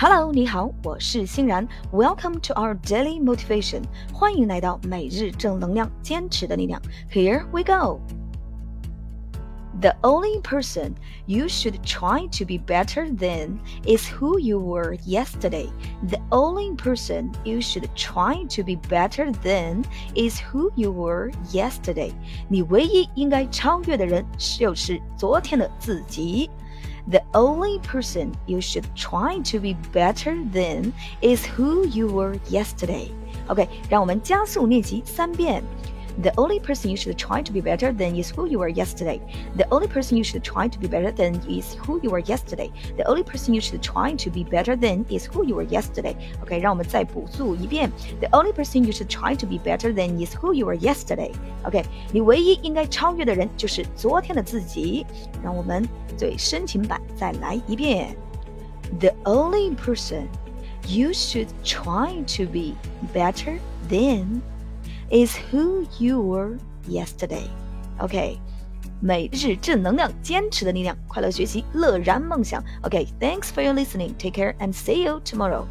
Hello，你好，我是欣然。Welcome to our daily motivation，欢迎来到每日正能量，坚持的力量。Here we go. The only person you should try to be better than is who you were yesterday. The only person you should try to be better than is who you were yesterday. 你唯一应该超越的人就是昨天的自己。 the only person you should try to be better than is who you were yesterday. OK，让我们加速练习三遍。 the only person you should try to be better than is who you were yesterday. The only person you should try to be better than is who you were yesterday. The only person you should try to be better than is who you were yesterday. OK，让我们再补速一遍。The only person you should try to be better than is who you were yesterday. OK，你唯一应该超越的人就是昨天的自己。让我们最深情版再来一遍。The only person you should try to be better than is who you were yesterday. OK，每日正能量，坚持的力量，快乐学习，乐然梦想。OK，thanks、okay, for your listening. Take care and see you tomorrow.